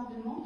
Un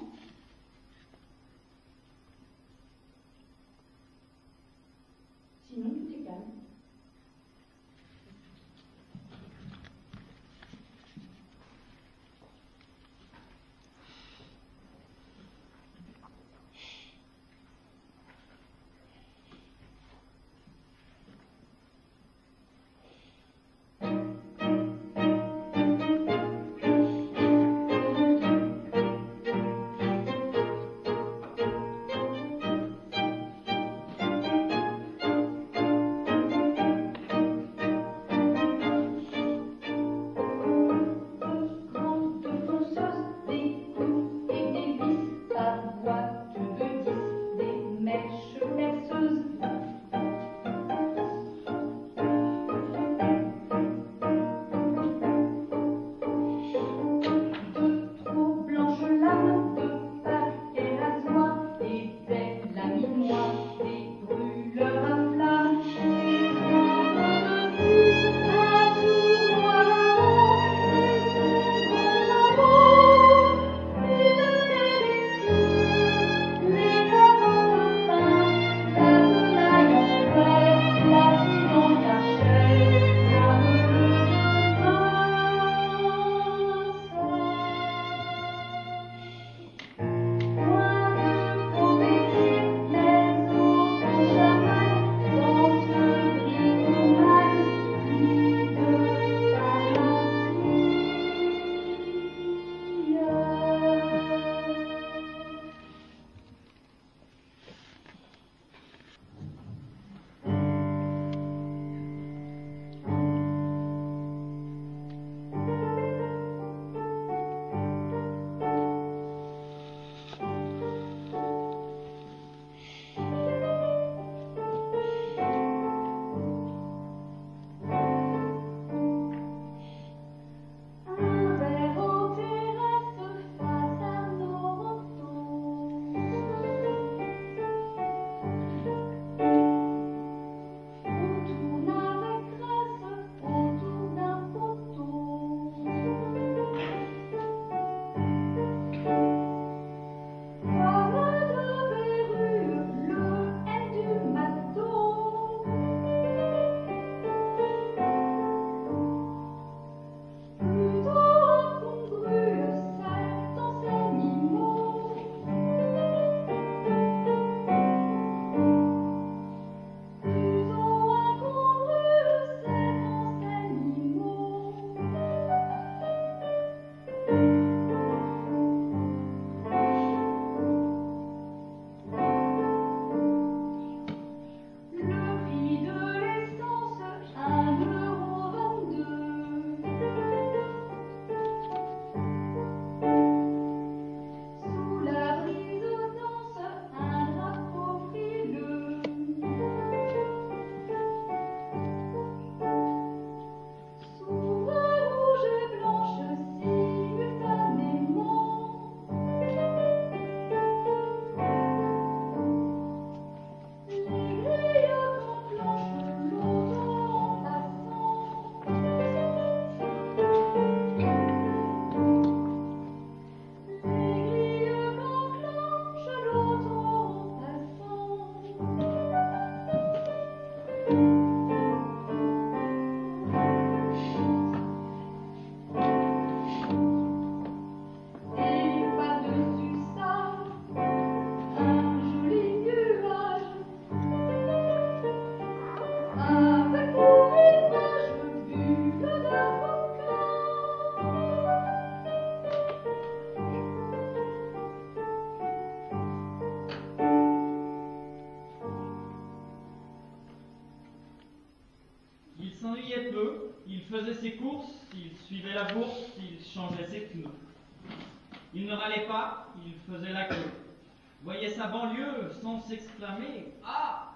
s'exclamer Ah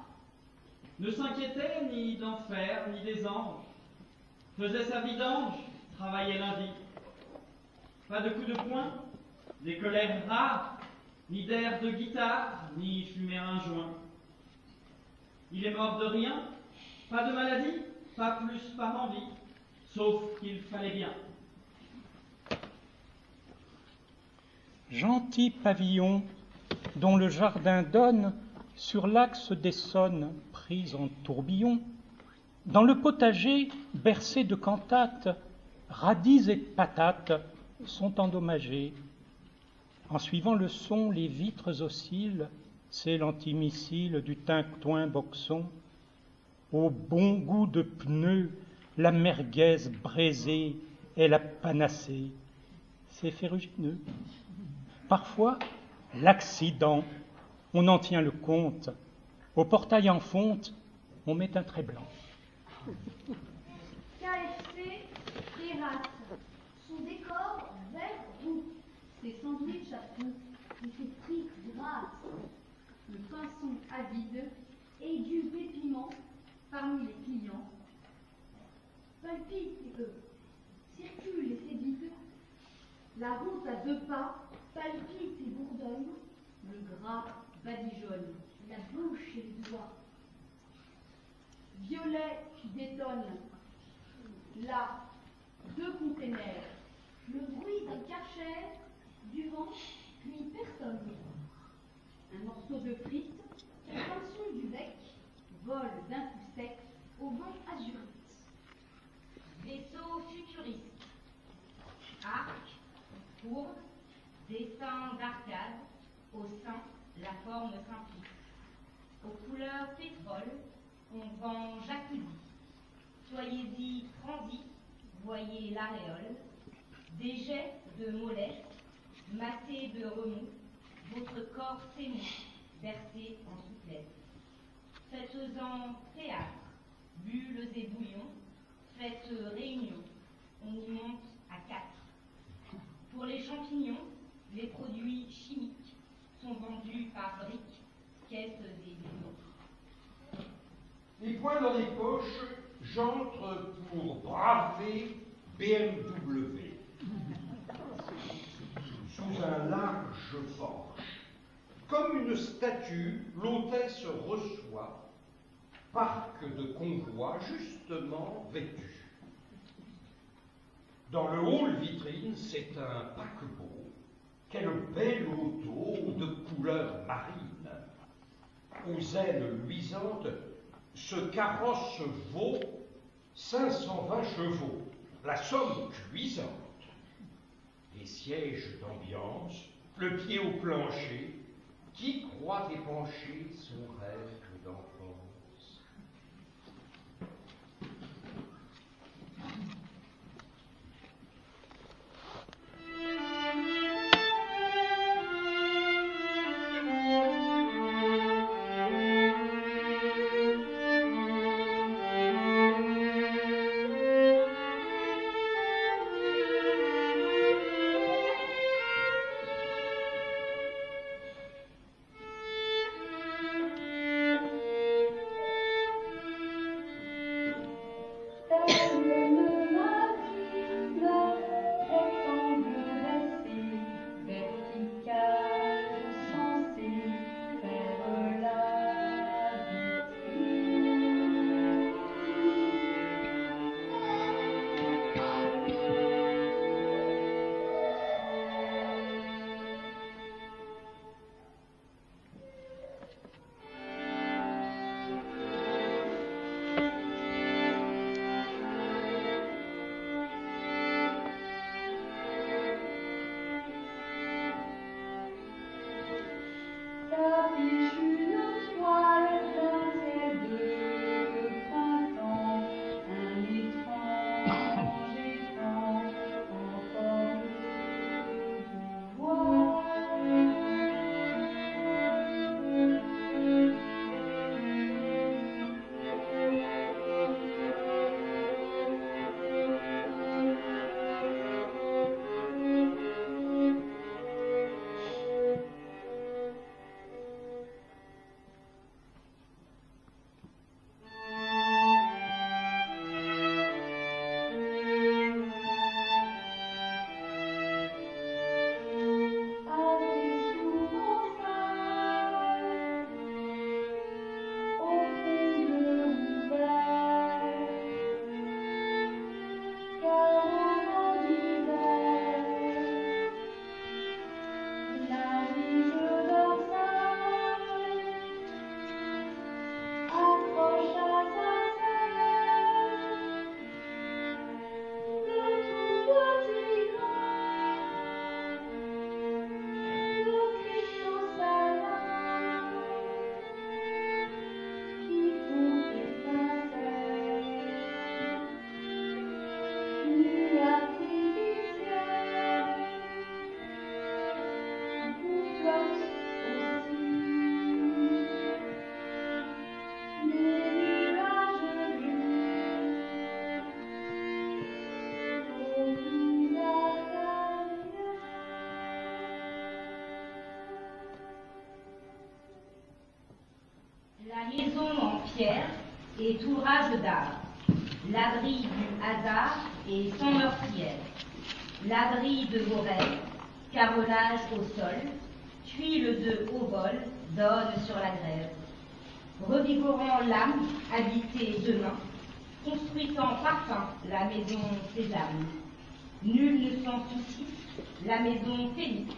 Ne s'inquiétait ni d'enfer ni des anges. Faisait sa vie d'ange, travaillait lundi. Pas de coups de poing, des colères rares, ni d'air de guitare, ni fumer un joint. Il est mort de rien, pas de maladie, pas plus par envie, sauf qu'il fallait bien. gentil pavillon dont le jardin donne sur l'axe d'Essonne prise en tourbillon. Dans le potager bercé de cantates, radis et patates sont endommagés. En suivant le son, les vitres oscillent, c'est l'antimissile du tintouin boxon. Au bon goût de pneus, la merguez braisée est la panacée. C'est ferrugineux. Parfois, l'accident, on en tient le compte. Au portail en fonte, on met un trait blanc. KFC terrasse. Son décor vert roux. Ses sandwichs à fond et ses frites grasses. Le pinson avide du pépiment parmi les clients. Palpite eux, circule et s'évite. La route à deux pas palpite Le gras badigeonne, la bouche et les doigts. Violet qui détonne. Là, deux containers. Le bruit d'un cachet, du vent, puis personne. Un morceau de frites, un pinceau du bec, vole d'un coup sec au vent dessin d'arcade, au sein, la forme simpliste. Aux couleurs pétrole, on vend jacuzzi. Soyez-y transi, voyez l'aréole. Des jets de mollesse, massés de remous, votre corps s'émeut, versé en souplesse. Faites-en théâtre, bulles et bouillons, faites réunion, on y monte à quatre. Pour les champignons, les produits chimiques sont vendus par briques, caisses et bidons. Les poings dans les poches, j'entre pour braver BMW. Sous un large porche, comme une statue, l'hôtesse reçoit parc de convoi justement vêtu. Dans le hall vitrine, c'est un paquebot. Quelle belle auto de couleur marine. Aux ailes luisantes, ce carrosse vaut 520 chevaux, la somme cuisante. Les sièges d'ambiance, le pied au plancher, qui croit épancher son rêve La maison en pierre est ouvrage d'art. L'abri du hasard est sans meurtrière. L'abri de vos rêves, carrelage au sol, tuile de haut vol, donne sur la grève. Revigorant l'âme, habitée demain, construisant parfum la maison sésame. Nul ne s'en soucie, la maison Félix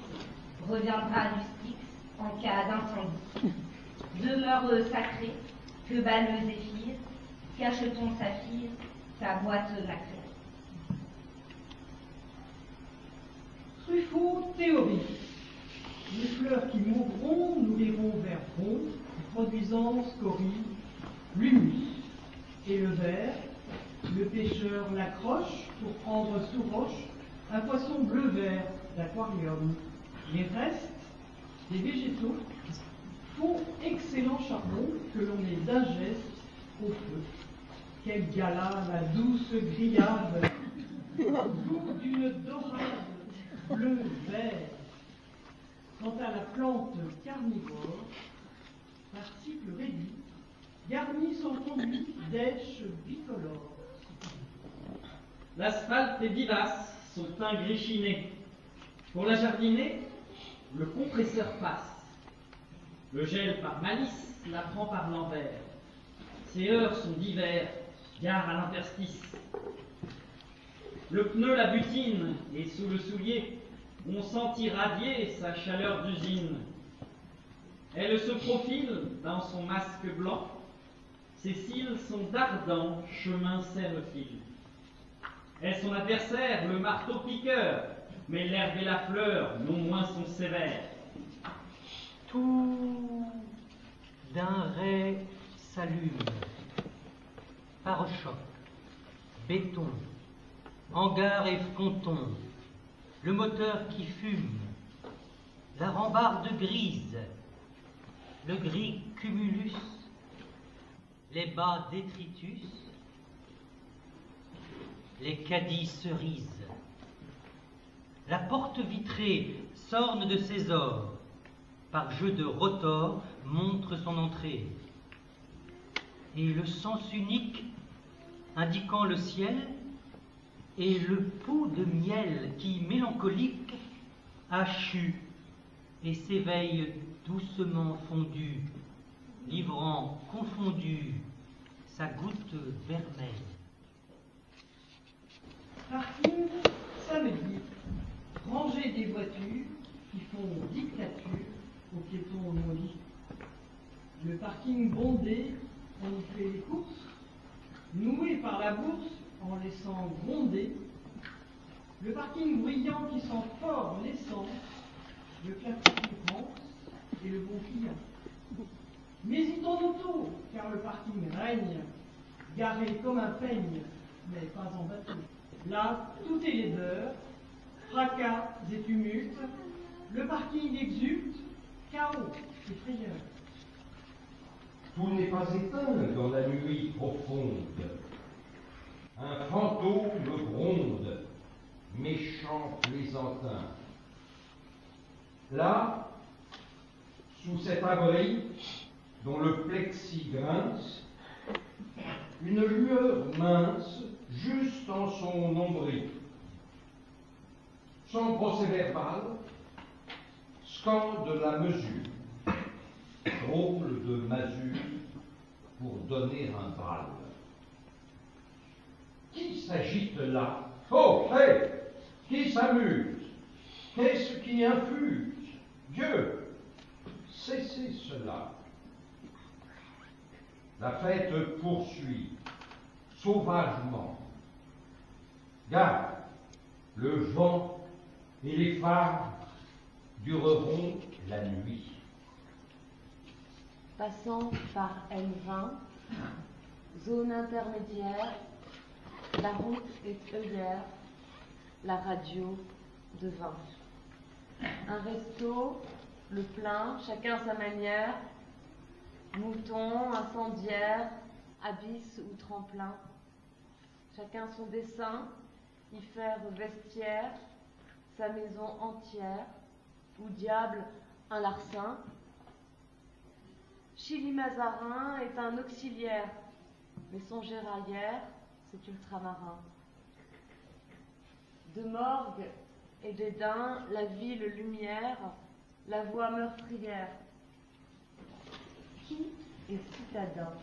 reviendra du Styx en cas d'incendie. Demeure sacrée, que bat le zéphyr, cache ton saphir, ta boîte nacrée. Truffaut théorie. Les fleurs qui mourront nourriront vers rond, produisant scorie, l'humus. Et le ver, le pêcheur l'accroche pour prendre sous roche un poisson bleu-vert d'aquarium. Les restes des végétaux excellent charbon que l'on les ingeste au feu. Quel gala la douce grillade, goût d'une dorade bleu-vert. Quant à la plante carnivore, article réduit, garni son conduit d'èches bicolores. L'asphalte est vivace, son teint gris Pour la jardiner, le compresseur passe. Le gel par malice la prend par l'envers. Ses heures sont divers, gare à l'interstice. Le pneu la butine et sous le soulier, on sent irradier sa chaleur d'usine. Elle se profile dans son masque blanc, ses cils sont d'ardents chemins serre-fil. Est son adversaire, le marteau-piqueur, mais l'herbe et la fleur non moins sont sévères. Tout d'un ray s'allume, pare-choc, béton, hangar et fronton, le moteur qui fume, la rambarde grise, le gris cumulus, les bas détritus, les caddies cerises. La porte vitrée s'orne de ses ors, par jeu de rotor montre son entrée. Et le sens unique indiquant le ciel et le pot de miel qui, mélancolique, chu et s'éveille doucement fondu, livrant confondu sa goutte vermeille. Parking samedi, rangée des voitures qui font dictature. Le parking bondé, on y fait les courses, noué par la bourse en laissant gronder. Le parking bruyant qui sent fort l'essence, le classique et le bon client. Mais y en auto, car le parking règne, garé comme un peigne, mais pas en bateau. Là, tout est laideur, fracas et tumultes, le parking exulte, chaos et frayeur. Tout n'est pas éteint dans la nuit profonde. Un fantôme gronde, méchant plaisantin. Là, sous cet abri dont le plexi grince, une lueur mince juste en son nombril. Son procès verbal scande la mesure, drôle de masure pour donner un bal. Qui s'agite là Oh, hé Qui s'amuse Qu'est-ce qui infuse? Dieu Cessez cela. La fête poursuit sauvagement. Garde, le vent et les phares dureront la nuit. Passant par N20, zone intermédiaire, la route est œillère, la radio de. Un resto, le plein, chacun sa manière, mouton, incendiaire, abysse ou tremplin. Chacun son dessin, y faire vestiaire, sa maison entière, ou diable un larcin. Chili Mazarin est un auxiliaire, mais son géralière, c'est ultramarin. De morgue et dédain, la ville lumière, la voix meurtrière. Qui est citadin?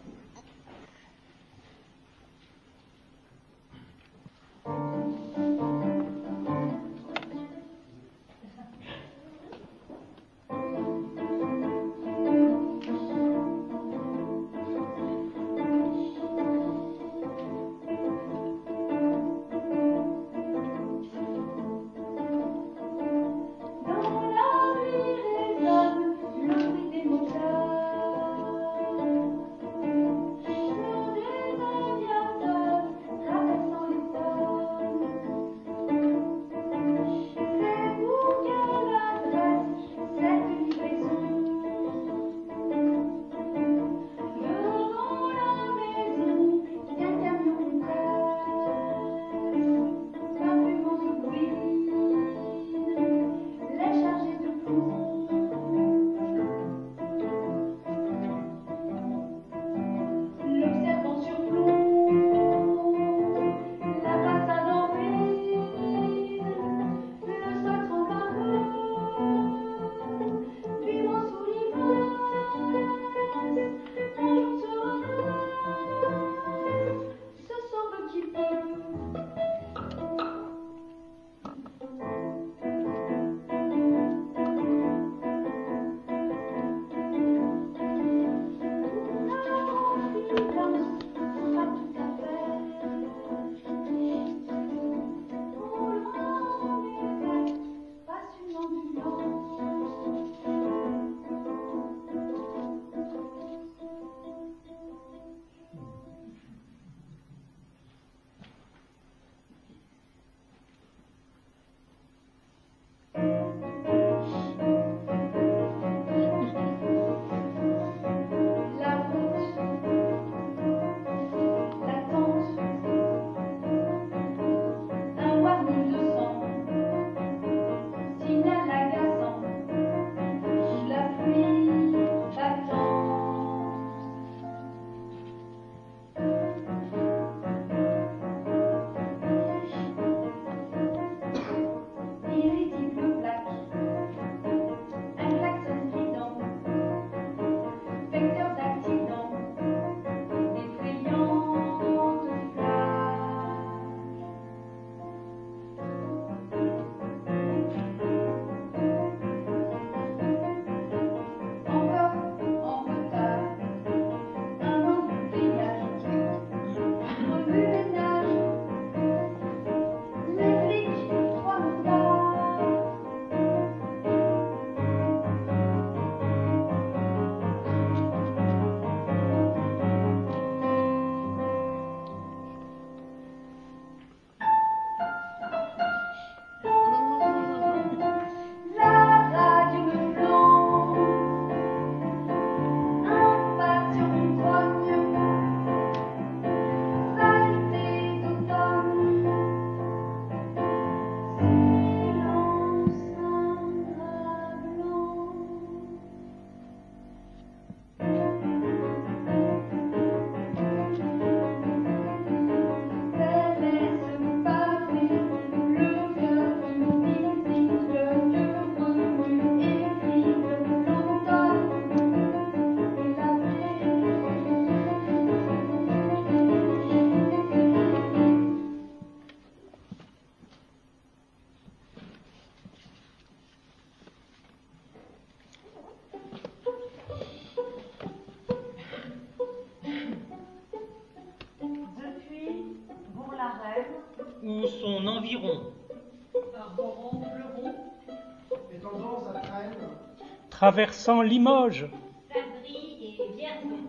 Traversant Limoges, Sabri et Vierzon.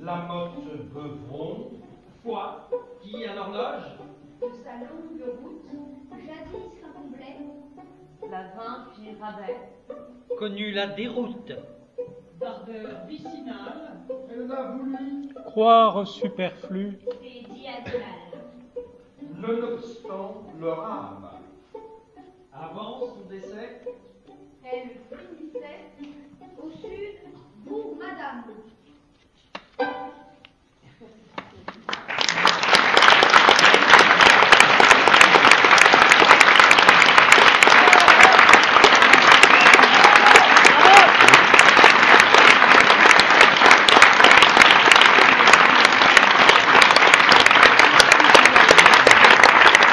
La motte Beuvron, Foix, qui à l'horloge? De sa longue route, jadis incomplète, la vin puis Rabais, Connu la déroute. d'ardeur vicinale, elle n'a voulu, croire superflu, C'est diagonal. nonobstant leur âme. Avant son décès, elle finissait au sud pour Madame.